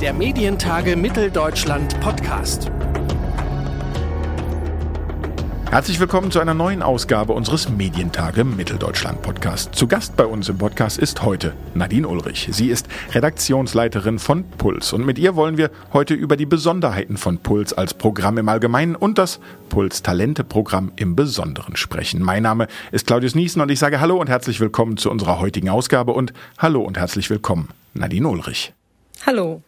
Der Medientage Mitteldeutschland Podcast. Herzlich willkommen zu einer neuen Ausgabe unseres Medientage Mitteldeutschland Podcast. Zu Gast bei uns im Podcast ist heute Nadine Ulrich. Sie ist Redaktionsleiterin von Puls und mit ihr wollen wir heute über die Besonderheiten von Puls als Programm im Allgemeinen und das Puls Talente Programm im Besonderen sprechen. Mein Name ist Claudius Niesen und ich sage Hallo und herzlich willkommen zu unserer heutigen Ausgabe und Hallo und herzlich willkommen Nadine Ulrich. Hallo.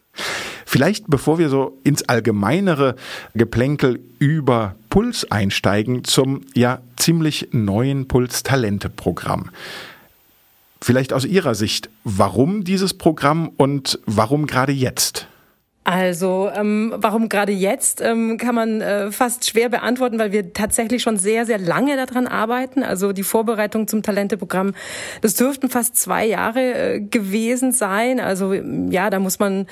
Vielleicht bevor wir so ins allgemeinere Geplänkel über Puls einsteigen, zum ja ziemlich neuen Puls-Talente-Programm. Vielleicht aus Ihrer Sicht, warum dieses Programm und warum gerade jetzt? Also, ähm, warum gerade jetzt, ähm, kann man äh, fast schwer beantworten, weil wir tatsächlich schon sehr, sehr lange daran arbeiten. Also die Vorbereitung zum Talenteprogramm, das dürften fast zwei Jahre äh, gewesen sein. Also ja, da muss man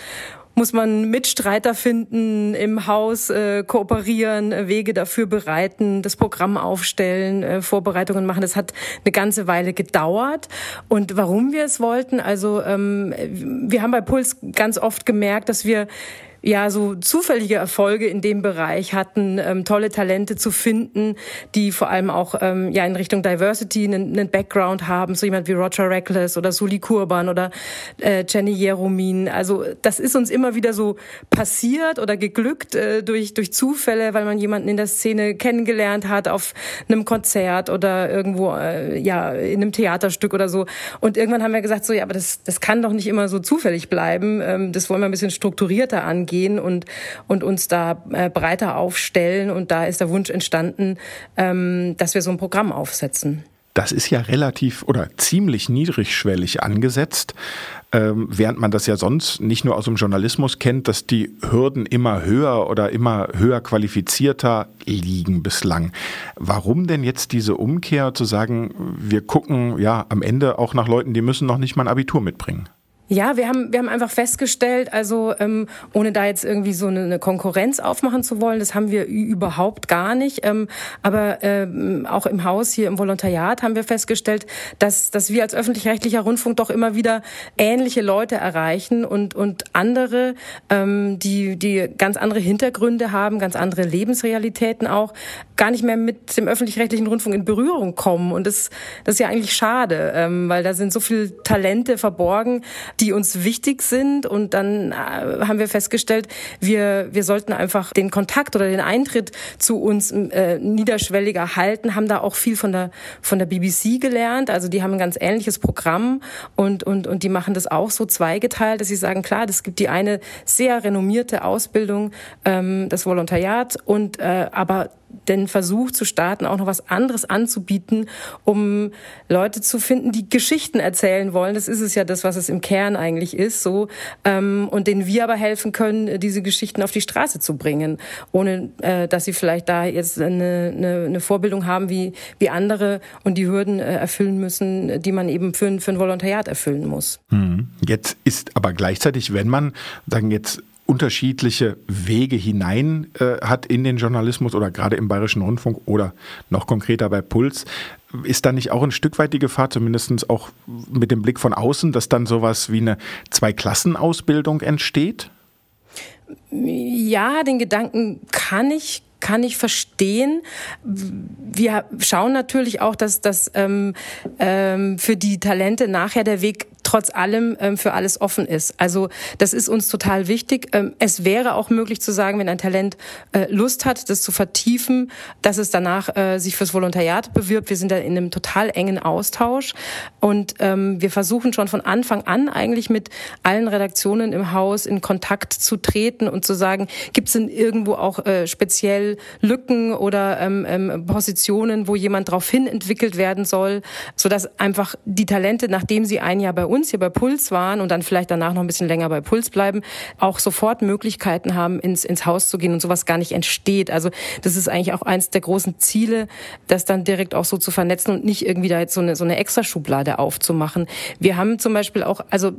muss man Mitstreiter finden, im Haus äh, kooperieren, äh, Wege dafür bereiten, das Programm aufstellen, äh, Vorbereitungen machen. Das hat eine ganze Weile gedauert. Und warum wir es wollten, also ähm, wir haben bei Puls ganz oft gemerkt, dass wir ja so zufällige Erfolge in dem Bereich hatten, ähm, tolle Talente zu finden, die vor allem auch ähm, ja in Richtung Diversity einen, einen Background haben, so jemand wie Roger Reckless oder Suli Kurban oder äh, Jenny Jeromin. Also das ist uns immer wieder so passiert oder geglückt äh, durch durch Zufälle, weil man jemanden in der Szene kennengelernt hat auf einem Konzert oder irgendwo äh, ja in einem Theaterstück oder so. Und irgendwann haben wir gesagt, so ja, aber das das kann doch nicht immer so zufällig bleiben. Ähm, das wollen wir ein bisschen strukturierter angehen gehen und, und uns da äh, breiter aufstellen. Und da ist der Wunsch entstanden, ähm, dass wir so ein Programm aufsetzen. Das ist ja relativ oder ziemlich niedrigschwellig angesetzt, ähm, während man das ja sonst nicht nur aus dem Journalismus kennt, dass die Hürden immer höher oder immer höher qualifizierter liegen bislang. Warum denn jetzt diese Umkehr zu sagen, wir gucken ja am Ende auch nach Leuten, die müssen noch nicht mal ein Abitur mitbringen? Ja, wir haben, wir haben einfach festgestellt, also ähm, ohne da jetzt irgendwie so eine, Konkurrenz aufmachen zu wollen, das haben wir überhaupt gar nicht. Ähm, aber ähm, auch im Haus hier im Volontariat haben wir festgestellt, dass, dass wir als öffentlich-rechtlicher Rundfunk doch immer wieder ähnliche Leute erreichen und, und andere, ähm, die, die ganz andere Hintergründe haben, ganz andere Lebensrealitäten auch, gar nicht mehr mit dem öffentlich-rechtlichen Rundfunk in Berührung kommen. Und das, das ist ja eigentlich schade, ähm, weil da sind so viele Talente verborgen, die uns wichtig sind. Und dann äh, haben wir festgestellt, wir, wir sollten einfach den Kontakt oder den Eintritt zu uns äh, niederschwelliger halten, haben da auch viel von der, von der BBC gelernt. Also die haben ein ganz ähnliches Programm und, und, und die machen das auch so zweigeteilt, dass sie sagen, klar, das gibt die eine sehr renommierte Ausbildung, ähm, das Volontariat und äh, aber den Versuch zu starten, auch noch was anderes anzubieten, um Leute zu finden, die Geschichten erzählen wollen. Das ist es ja das, was es im Kern eigentlich ist, so ähm, und denen wir aber helfen können, diese Geschichten auf die Straße zu bringen, ohne äh, dass sie vielleicht da jetzt eine, eine, eine Vorbildung haben wie wie andere und die Hürden äh, erfüllen müssen, die man eben für, für ein Volontariat erfüllen muss. Hm. Jetzt ist aber gleichzeitig, wenn man sagen jetzt unterschiedliche Wege hinein äh, hat in den Journalismus oder gerade im Bayerischen Rundfunk oder noch konkreter bei Puls. Ist da nicht auch ein Stück weit die Gefahr, zumindest auch mit dem Blick von außen, dass dann sowas wie eine Zweiklassenausbildung entsteht? Ja, den Gedanken kann ich kann ich verstehen. Wir schauen natürlich auch, dass das ähm, ähm, für die Talente nachher der Weg trotz allem ähm, für alles offen ist. Also das ist uns total wichtig. Ähm, es wäre auch möglich zu sagen, wenn ein Talent äh, Lust hat, das zu vertiefen, dass es danach äh, sich fürs Volontariat bewirbt. Wir sind da in einem total engen Austausch und ähm, wir versuchen schon von Anfang an eigentlich mit allen Redaktionen im Haus in Kontakt zu treten und zu sagen, gibt es denn irgendwo auch äh, speziell Lücken oder ähm, ähm, Positionen, wo jemand darauf hin entwickelt werden soll, sodass einfach die Talente, nachdem sie ein Jahr bei uns uns hier bei Puls waren und dann vielleicht danach noch ein bisschen länger bei Puls bleiben, auch sofort Möglichkeiten haben, ins, ins Haus zu gehen und sowas gar nicht entsteht. Also das ist eigentlich auch eins der großen Ziele, das dann direkt auch so zu vernetzen und nicht irgendwie da jetzt so eine, so eine extra Schublade aufzumachen. Wir haben zum Beispiel auch, also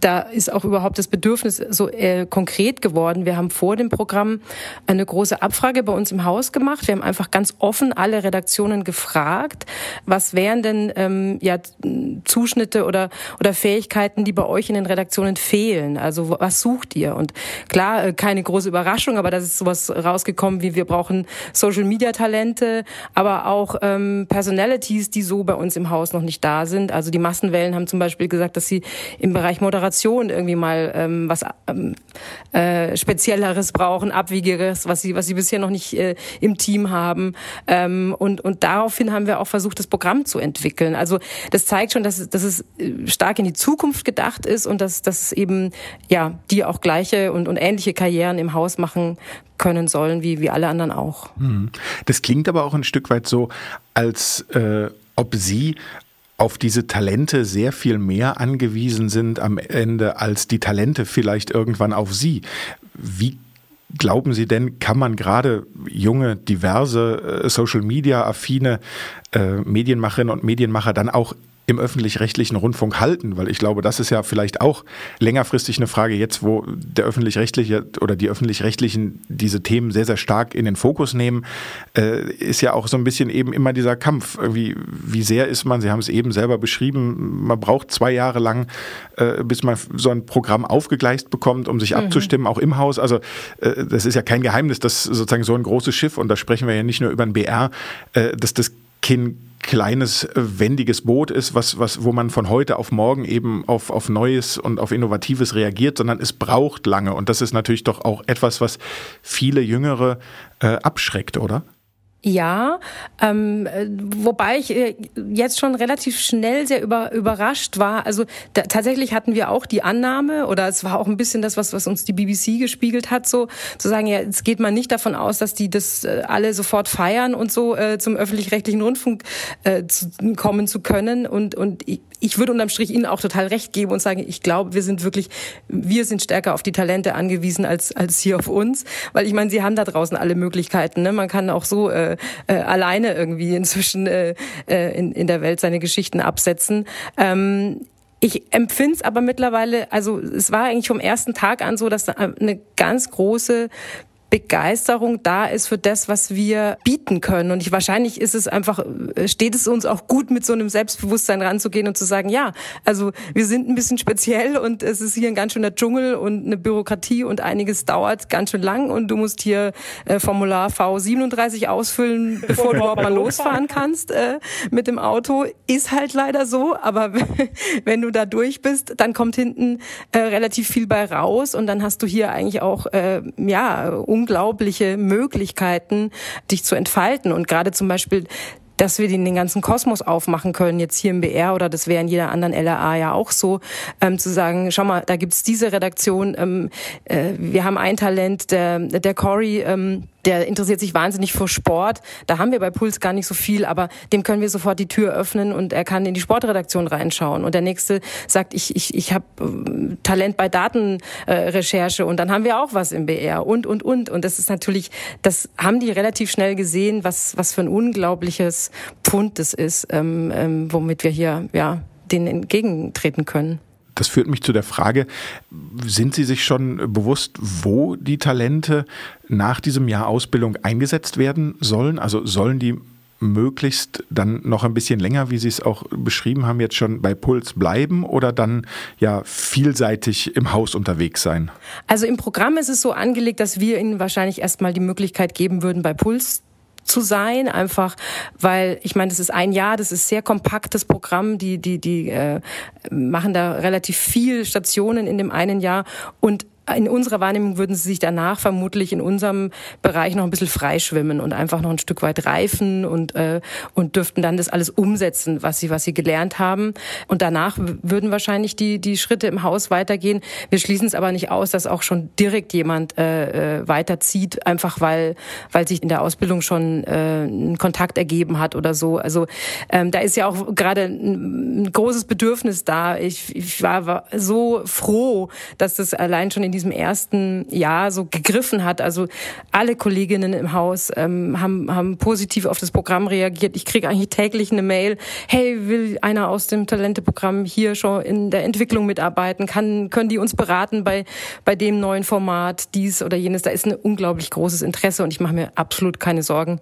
da ist auch überhaupt das Bedürfnis so äh, konkret geworden. Wir haben vor dem Programm eine große Abfrage bei uns im Haus gemacht. Wir haben einfach ganz offen alle Redaktionen gefragt, was wären denn ähm, ja Zuschnitte oder oder Fähigkeiten, die bei euch in den Redaktionen fehlen. Also was sucht ihr? Und klar, äh, keine große Überraschung, aber da ist sowas rausgekommen, wie wir brauchen Social Media Talente, aber auch ähm, Personalities, die so bei uns im Haus noch nicht da sind. Also die Massenwellen haben zum Beispiel gesagt, dass sie im Bereich Moderation irgendwie mal ähm, was ähm, äh, Spezielleres brauchen, Abwiegeres, was sie, was sie bisher noch nicht äh, im Team haben. Ähm, und, und daraufhin haben wir auch versucht, das Programm zu entwickeln. Also das zeigt schon, dass, dass es äh, stark in die Zukunft gedacht ist und dass, dass eben ja die auch gleiche und, und ähnliche Karrieren im Haus machen können sollen, wie, wie alle anderen auch. Hm. Das klingt aber auch ein Stück weit so, als äh, ob Sie auf diese Talente sehr viel mehr angewiesen sind am Ende als die Talente vielleicht irgendwann auf sie. Wie glauben Sie denn, kann man gerade junge, diverse, äh, Social-Media-affine äh, Medienmacherinnen und Medienmacher dann auch im öffentlich-rechtlichen Rundfunk halten? Weil ich glaube, das ist ja vielleicht auch längerfristig eine Frage jetzt, wo der öffentlich-rechtliche oder die öffentlich-rechtlichen diese Themen sehr, sehr stark in den Fokus nehmen, äh, ist ja auch so ein bisschen eben immer dieser Kampf. Irgendwie, wie sehr ist man, Sie haben es eben selber beschrieben, man braucht zwei Jahre lang, äh, bis man so ein Programm aufgegleist bekommt, um sich mhm. abzustimmen, auch im Haus. Also äh, das ist ja kein Geheimnis, dass sozusagen so ein großes Schiff, und da sprechen wir ja nicht nur über ein BR, äh, dass das kein kleines, äh, wendiges Boot ist, was, was, wo man von heute auf morgen eben auf, auf Neues und auf Innovatives reagiert, sondern es braucht lange. Und das ist natürlich doch auch etwas, was viele Jüngere äh, abschreckt, oder? Ja, ähm, wobei ich äh, jetzt schon relativ schnell sehr über, überrascht war. Also da, tatsächlich hatten wir auch die Annahme, oder es war auch ein bisschen das, was, was uns die BBC gespiegelt hat, so zu sagen, ja, jetzt geht man nicht davon aus, dass die das äh, alle sofort feiern und so äh, zum öffentlich-rechtlichen Rundfunk äh, zu, kommen zu können. Und, und ich, ich würde unterm Strich Ihnen auch total recht geben und sagen, ich glaube, wir sind wirklich, wir sind stärker auf die Talente angewiesen als, als hier auf uns. Weil ich meine, Sie haben da draußen alle Möglichkeiten. Ne? Man kann auch so äh, äh, alleine irgendwie inzwischen äh, äh, in, in der Welt seine Geschichten absetzen. Ähm, ich empfinde es aber mittlerweile, also es war eigentlich vom ersten Tag an so, dass da eine ganz große Begeisterung da ist für das, was wir bieten können. Und ich, wahrscheinlich ist es einfach, äh, steht es uns auch gut, mit so einem Selbstbewusstsein ranzugehen und zu sagen, ja, also wir sind ein bisschen speziell und es ist hier ein ganz schöner Dschungel und eine Bürokratie und einiges dauert ganz schön lang und du musst hier äh, Formular V37 ausfüllen, bevor du überhaupt mal losfahren kannst äh, mit dem Auto. Ist halt leider so, aber wenn du da durch bist, dann kommt hinten äh, relativ viel bei raus und dann hast du hier eigentlich auch, äh, ja, unglaubliche Möglichkeiten, dich zu entfalten. Und gerade zum Beispiel dass wir den, ganzen Kosmos aufmachen können, jetzt hier im BR oder das wäre in jeder anderen LRA ja auch so, ähm, zu sagen, schau mal, da gibt's diese Redaktion, ähm, äh, wir haben ein Talent, der, der Cory, ähm, der interessiert sich wahnsinnig für Sport. Da haben wir bei Puls gar nicht so viel, aber dem können wir sofort die Tür öffnen und er kann in die Sportredaktion reinschauen. Und der nächste sagt, ich, ich, ich habe äh, Talent bei Datenrecherche und dann haben wir auch was im BR und, und, und. Und das ist natürlich, das haben die relativ schnell gesehen, was, was für ein unglaubliches Pfund das ist, ähm, ähm, womit wir hier ja, denen entgegentreten können. Das führt mich zu der Frage, sind Sie sich schon bewusst, wo die Talente nach diesem Jahr Ausbildung eingesetzt werden sollen? Also sollen die möglichst dann noch ein bisschen länger, wie Sie es auch beschrieben haben, jetzt schon bei Puls bleiben oder dann ja vielseitig im Haus unterwegs sein? Also im Programm ist es so angelegt, dass wir Ihnen wahrscheinlich erstmal die Möglichkeit geben würden, bei Puls zu sein, einfach weil ich meine, das ist ein Jahr, das ist sehr kompaktes Programm, die die die äh, machen da relativ viel Stationen in dem einen Jahr. Und in unserer Wahrnehmung würden sie sich danach vermutlich in unserem Bereich noch ein bisschen freischwimmen und einfach noch ein Stück weit reifen und, äh, und dürften dann das alles umsetzen, was sie, was sie gelernt haben. Und danach würden wahrscheinlich die, die Schritte im Haus weitergehen. Wir schließen es aber nicht aus, dass auch schon direkt jemand äh, äh weiterzieht, einfach weil, weil sich in der Ausbildung schon äh, ein Kontakt ergeben hat oder so. Also ähm, da ist ja auch gerade ein, ein großes Bedürfnis da. Ich, ich war, war so froh, dass das allein schon in diesem ersten Jahr so gegriffen hat. Also alle Kolleginnen im Haus ähm, haben, haben positiv auf das Programm reagiert. Ich kriege eigentlich täglich eine Mail, hey, will einer aus dem Talente-Programm hier schon in der Entwicklung mitarbeiten? Kann, können die uns beraten bei, bei dem neuen Format, dies oder jenes? Da ist ein unglaublich großes Interesse und ich mache mir absolut keine Sorgen,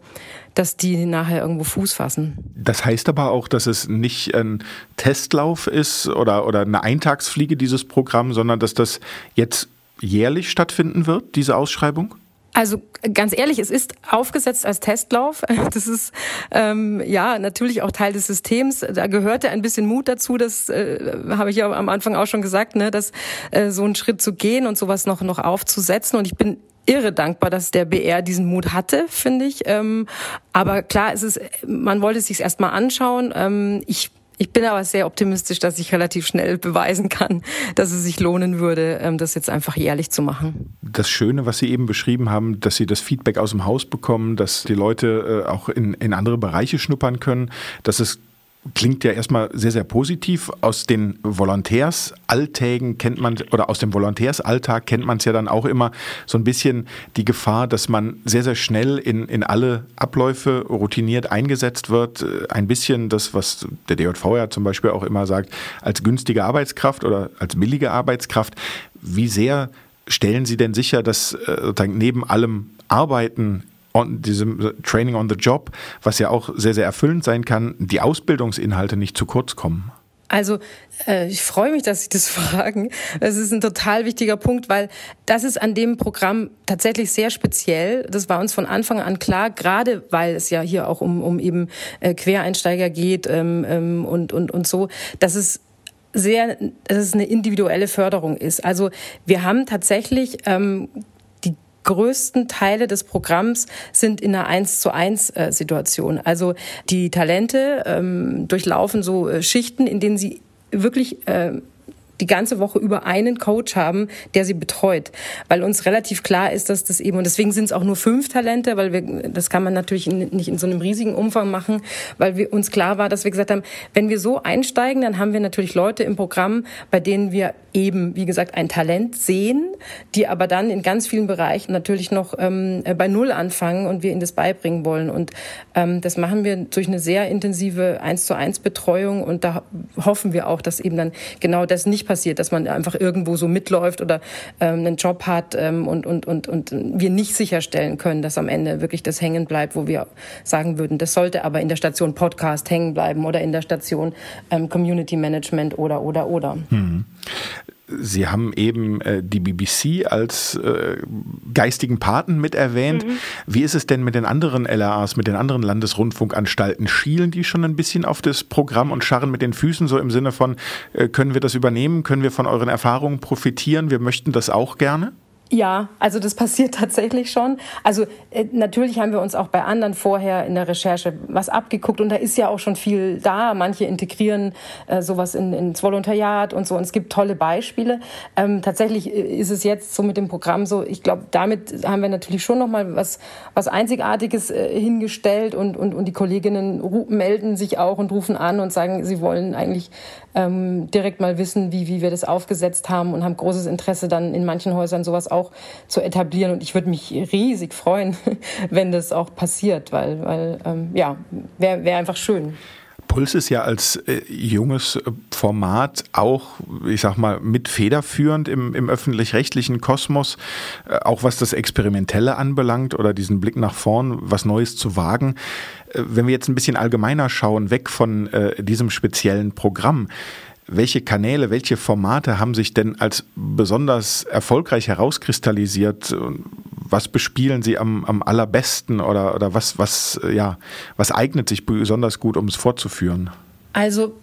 dass die nachher irgendwo Fuß fassen. Das heißt aber auch, dass es nicht ein Testlauf ist oder, oder eine Eintagsfliege, dieses Programm, sondern dass das jetzt jährlich stattfinden wird, diese Ausschreibung? Also ganz ehrlich, es ist aufgesetzt als Testlauf. Das ist ähm, ja natürlich auch Teil des Systems. Da gehörte ein bisschen Mut dazu. Das äh, habe ich ja am Anfang auch schon gesagt, ne, dass äh, so einen Schritt zu gehen und sowas noch noch aufzusetzen. Und ich bin irre dankbar, dass der BR diesen Mut hatte, finde ich. Ähm, aber klar, es ist, man wollte es sich erstmal anschauen. Ähm, ich ich bin aber sehr optimistisch, dass ich relativ schnell beweisen kann, dass es sich lohnen würde, ähm, das jetzt einfach jährlich zu machen. Das Schöne, was Sie eben beschrieben haben, dass Sie das Feedback aus dem Haus bekommen, dass die Leute äh, auch in, in andere Bereiche schnuppern können, dass es klingt ja erstmal sehr, sehr positiv. Aus den Volontärsalltägen kennt man, oder aus dem Volontärsalltag kennt man es ja dann auch immer so ein bisschen die Gefahr, dass man sehr, sehr schnell in, in alle Abläufe routiniert eingesetzt wird. Ein bisschen das, was der DJV ja zum Beispiel auch immer sagt, als günstige Arbeitskraft oder als billige Arbeitskraft. Wie sehr stellen Sie denn sicher, dass äh, neben allem Arbeiten on, diesem Training on the Job, was ja auch sehr, sehr erfüllend sein kann, die Ausbildungsinhalte nicht zu kurz kommen? Also äh, ich freue mich, dass Sie das fragen. Das ist ein total wichtiger Punkt, weil das ist an dem Programm tatsächlich sehr speziell. Das war uns von Anfang an klar, gerade weil es ja hier auch um, um eben äh, Quereinsteiger geht ähm, ähm, und, und, und so, dass es sehr, dass es eine individuelle Förderung ist. Also wir haben tatsächlich ähm, größten Teile des Programms sind in einer 1 zu 1 äh, Situation. Also die Talente ähm, durchlaufen so äh, Schichten, in denen sie wirklich äh, die ganze Woche über einen Coach haben, der sie betreut, weil uns relativ klar ist, dass das eben und deswegen sind es auch nur fünf Talente, weil wir das kann man natürlich nicht in so einem riesigen Umfang machen, weil wir uns klar war, dass wir gesagt haben, wenn wir so einsteigen, dann haben wir natürlich Leute im Programm, bei denen wir eben wie gesagt ein Talent sehen, die aber dann in ganz vielen Bereichen natürlich noch ähm, bei Null anfangen und wir ihnen das beibringen wollen. Und ähm, das machen wir durch eine sehr intensive eins zu eins Betreuung und da hoffen wir auch, dass eben dann genau das nicht passiert, dass man einfach irgendwo so mitläuft oder ähm, einen Job hat ähm, und, und, und, und wir nicht sicherstellen können, dass am Ende wirklich das hängen bleibt, wo wir sagen würden, das sollte aber in der Station Podcast hängen bleiben oder in der Station ähm, Community Management oder, oder, oder. Mhm. Sie haben eben äh, die BBC als äh, geistigen Paten mit erwähnt. Mhm. Wie ist es denn mit den anderen LRAs, mit den anderen Landesrundfunkanstalten? Schielen die schon ein bisschen auf das Programm und scharren mit den Füßen so im Sinne von, äh, können wir das übernehmen? Können wir von euren Erfahrungen profitieren? Wir möchten das auch gerne? Ja, also das passiert tatsächlich schon. Also äh, natürlich haben wir uns auch bei anderen vorher in der Recherche was abgeguckt und da ist ja auch schon viel da. Manche integrieren äh, sowas in, ins Volontariat und so und es gibt tolle Beispiele. Ähm, tatsächlich äh, ist es jetzt so mit dem Programm so, ich glaube, damit haben wir natürlich schon nochmal was, was Einzigartiges äh, hingestellt und, und, und die Kolleginnen melden sich auch und rufen an und sagen, sie wollen eigentlich ähm, direkt mal wissen, wie, wie wir das aufgesetzt haben und haben großes Interesse dann in manchen Häusern sowas auch zu etablieren. Und ich würde mich riesig freuen, wenn das auch passiert, weil, weil ähm, ja, wäre wär einfach schön. Puls ist ja als äh, junges äh, Format auch, ich sag mal, mit federführend im, im öffentlich-rechtlichen Kosmos, äh, auch was das Experimentelle anbelangt oder diesen Blick nach vorn, was Neues zu wagen. Äh, wenn wir jetzt ein bisschen allgemeiner schauen, weg von äh, diesem speziellen Programm, welche Kanäle, welche Formate haben sich denn als besonders erfolgreich herauskristallisiert? Was bespielen Sie am, am allerbesten oder, oder was, was, ja, was eignet sich besonders gut, um es fortzuführen? Also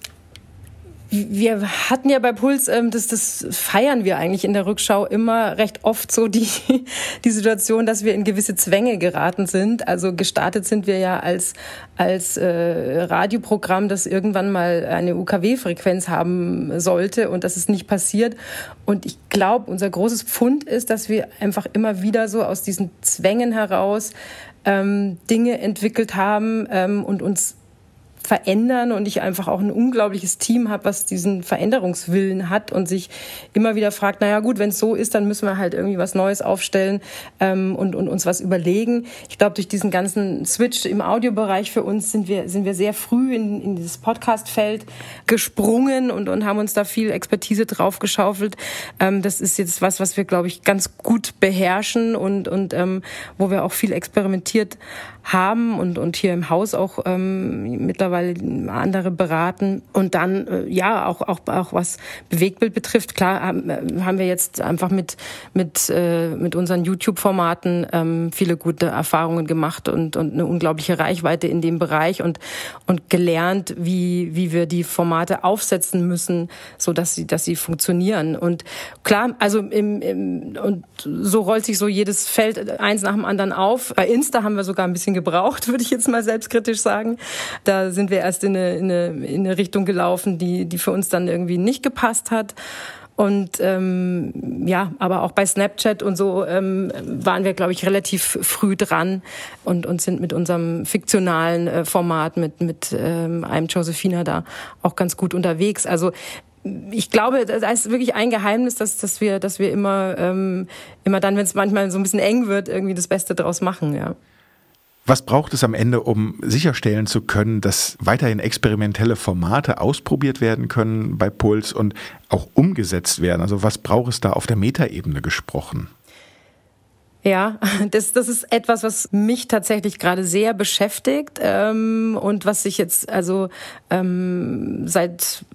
wir hatten ja bei Puls, ähm, das, das feiern wir eigentlich in der Rückschau immer recht oft so die, die Situation, dass wir in gewisse Zwänge geraten sind. Also gestartet sind wir ja als, als äh, Radioprogramm, das irgendwann mal eine UKW-Frequenz haben sollte und das ist nicht passiert. Und ich glaube, unser großes Pfund ist, dass wir einfach immer wieder so aus diesen Zwängen heraus ähm, Dinge entwickelt haben ähm, und uns verändern und ich einfach auch ein unglaubliches Team habe, was diesen Veränderungswillen hat und sich immer wieder fragt, naja gut, wenn es so ist, dann müssen wir halt irgendwie was Neues aufstellen ähm, und, und uns was überlegen. Ich glaube, durch diesen ganzen Switch im Audiobereich für uns sind wir, sind wir sehr früh in, in dieses Podcast-Feld gesprungen und, und haben uns da viel Expertise drauf geschaufelt. Ähm, das ist jetzt was, was wir, glaube ich, ganz gut beherrschen und, und ähm, wo wir auch viel experimentiert haben und, und hier im Haus auch ähm, mittlerweile andere beraten. Und dann, äh, ja, auch, auch, auch was Bewegtbild betrifft, klar haben, äh, haben wir jetzt einfach mit, mit, äh, mit unseren YouTube-Formaten ähm, viele gute Erfahrungen gemacht und, und eine unglaubliche Reichweite in dem Bereich und, und gelernt, wie, wie wir die Formate aufsetzen müssen, so dass sie, dass sie funktionieren. Und klar, also im, im, und so rollt sich so jedes Feld eins nach dem anderen auf. Bei Insta haben wir sogar ein bisschen bisschen gebraucht, würde ich jetzt mal selbstkritisch sagen. Da sind wir erst in eine, in eine, in eine Richtung gelaufen, die, die für uns dann irgendwie nicht gepasst hat. Und ähm, ja, aber auch bei Snapchat und so ähm, waren wir, glaube ich, relativ früh dran und, und sind mit unserem fiktionalen äh, Format mit, mit ähm, einem Josephina da auch ganz gut unterwegs. Also ich glaube, da ist wirklich ein Geheimnis, dass, dass wir, dass wir immer, ähm, immer dann, wenn es manchmal so ein bisschen eng wird, irgendwie das Beste draus machen, ja. Was braucht es am Ende, um sicherstellen zu können, dass weiterhin experimentelle Formate ausprobiert werden können bei Puls und auch umgesetzt werden? Also was braucht es da auf der Metaebene gesprochen? Ja, das, das ist etwas, was mich tatsächlich gerade sehr beschäftigt ähm, und was ich jetzt also ähm, seit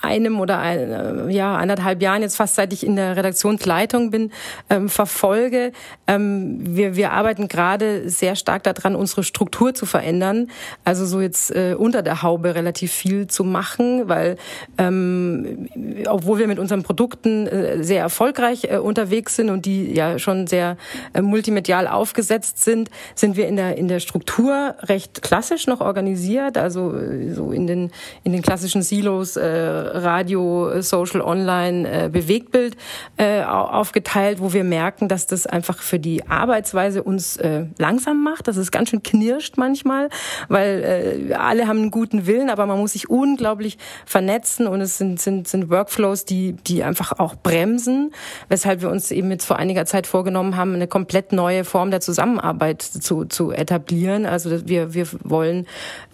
einem oder ein, äh, ja anderthalb Jahren jetzt fast seit ich in der Redaktionsleitung bin ähm, verfolge. Ähm, wir, wir arbeiten gerade sehr stark daran, unsere Struktur zu verändern. Also so jetzt äh, unter der Haube relativ viel zu machen, weil ähm, obwohl wir mit unseren Produkten äh, sehr erfolgreich äh, unterwegs sind und die ja schon sehr multimedial aufgesetzt sind, sind wir in der, in der Struktur recht klassisch noch organisiert, also äh, so in den, in den klassischen Silos äh, Radio, Social, Online, äh, Bewegtbild äh, aufgeteilt, wo wir merken, dass das einfach für die Arbeitsweise uns äh, langsam macht, dass es ganz schön knirscht manchmal, weil äh, alle haben einen guten Willen, aber man muss sich unglaublich vernetzen und es sind, sind, sind Workflows, die, die einfach auch bremsen, weshalb wir uns eben jetzt vor einiger Zeit vorgenommen haben, eine komplett neue Form der Zusammenarbeit zu, zu etablieren. Also wir, wir wollen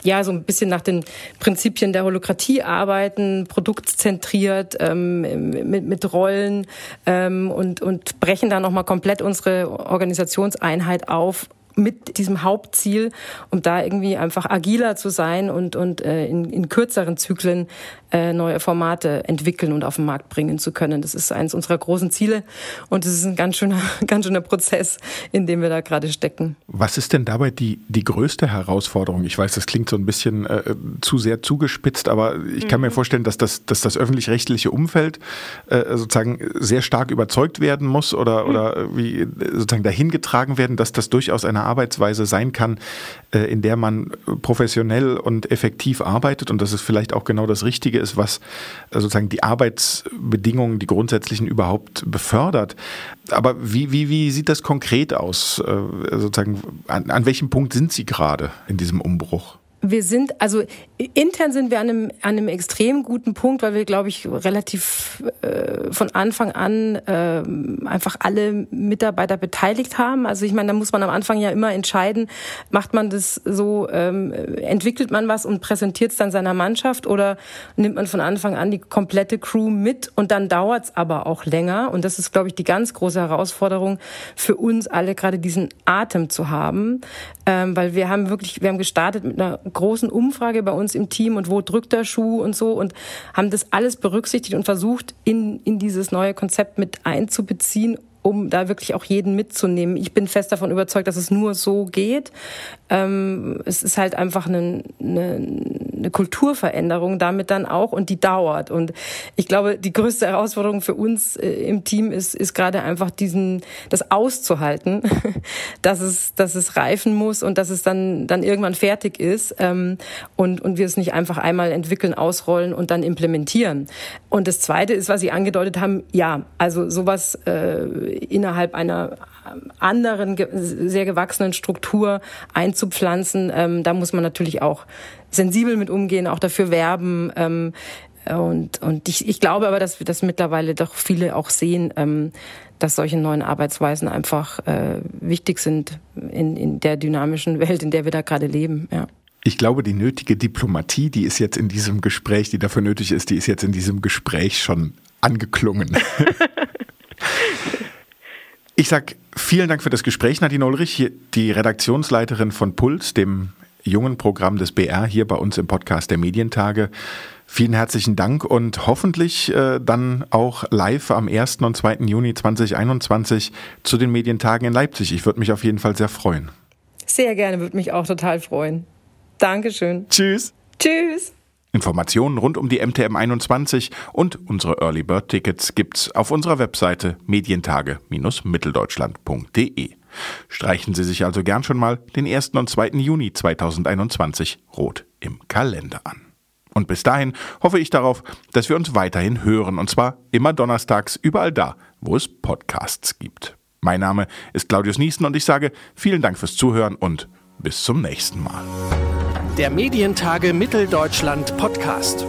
ja so ein bisschen nach den Prinzipien der Holokratie arbeiten, produktzentriert, ähm, mit, mit Rollen ähm, und, und brechen da nochmal komplett unsere Organisationseinheit auf mit diesem Hauptziel, um da irgendwie einfach agiler zu sein und, und äh, in, in kürzeren Zyklen äh, neue Formate entwickeln und auf den Markt bringen zu können. Das ist eines unserer großen Ziele und es ist ein ganz schöner, ganz schöner Prozess, in dem wir da gerade stecken. Was ist denn dabei die, die größte Herausforderung? Ich weiß, das klingt so ein bisschen äh, zu sehr zugespitzt, aber ich kann mhm. mir vorstellen, dass das, dass das öffentlich-rechtliche Umfeld äh, sozusagen sehr stark überzeugt werden muss oder, mhm. oder wie sozusagen dahin getragen werden, dass das durchaus eine Arbeitsweise sein kann, äh, in der man professionell und effektiv arbeitet und dass es vielleicht auch genau das Richtige ist, was äh, sozusagen die Arbeitsbedingungen, die grundsätzlichen überhaupt befördert. Aber wie, wie, wie sieht das konkret aus? Äh, sozusagen, an, an welchem Punkt sind Sie gerade in diesem Umbruch? Wir sind, also intern sind wir an einem, an einem extrem guten Punkt, weil wir, glaube ich, relativ äh, von Anfang an äh, einfach alle Mitarbeiter beteiligt haben. Also ich meine, da muss man am Anfang ja immer entscheiden, macht man das so, ähm, entwickelt man was und präsentiert es dann seiner Mannschaft oder nimmt man von Anfang an die komplette Crew mit und dann dauert es aber auch länger. Und das ist, glaube ich, die ganz große Herausforderung für uns alle, gerade diesen Atem zu haben. Ähm, weil wir haben wirklich, wir haben gestartet mit einer großen Umfrage bei uns im Team und wo drückt der Schuh und so und haben das alles berücksichtigt und versucht, in, in dieses neue Konzept mit einzubeziehen um da wirklich auch jeden mitzunehmen. Ich bin fest davon überzeugt, dass es nur so geht. Ähm, es ist halt einfach eine, eine, eine Kulturveränderung damit dann auch und die dauert. Und ich glaube, die größte Herausforderung für uns äh, im Team ist, ist gerade einfach diesen, das auszuhalten, dass es, dass es reifen muss und dass es dann, dann irgendwann fertig ist ähm, und, und wir es nicht einfach einmal entwickeln, ausrollen und dann implementieren. Und das Zweite ist, was Sie angedeutet haben, ja, also sowas äh, innerhalb einer anderen sehr gewachsenen Struktur einzupflanzen. Ähm, da muss man natürlich auch sensibel mit umgehen, auch dafür werben. Ähm, und, und ich, ich glaube aber, dass wir das mittlerweile doch viele auch sehen, ähm, dass solche neuen Arbeitsweisen einfach äh, wichtig sind in, in der dynamischen Welt, in der wir da gerade leben. Ja. Ich glaube, die nötige Diplomatie, die ist jetzt in diesem Gespräch, die dafür nötig ist, die ist jetzt in diesem Gespräch schon angeklungen. ich sag vielen Dank für das Gespräch, Nadine Ulrich, die Redaktionsleiterin von Puls, dem jungen Programm des BR hier bei uns im Podcast der Medientage. Vielen herzlichen Dank und hoffentlich äh, dann auch live am 1. und 2. Juni 2021 zu den Medientagen in Leipzig. Ich würde mich auf jeden Fall sehr freuen. Sehr gerne, würde mich auch total freuen. Dankeschön. Tschüss. Tschüss. Informationen rund um die MTM 21 und unsere Early Bird Tickets gibt's auf unserer Webseite medientage-mitteldeutschland.de. Streichen Sie sich also gern schon mal den 1. und 2. Juni 2021 rot im Kalender an. Und bis dahin hoffe ich darauf, dass wir uns weiterhin hören, und zwar immer donnerstags überall da, wo es Podcasts gibt. Mein Name ist Claudius Niesen und ich sage vielen Dank fürs Zuhören und bis zum nächsten Mal. Der Medientage Mitteldeutschland Podcast.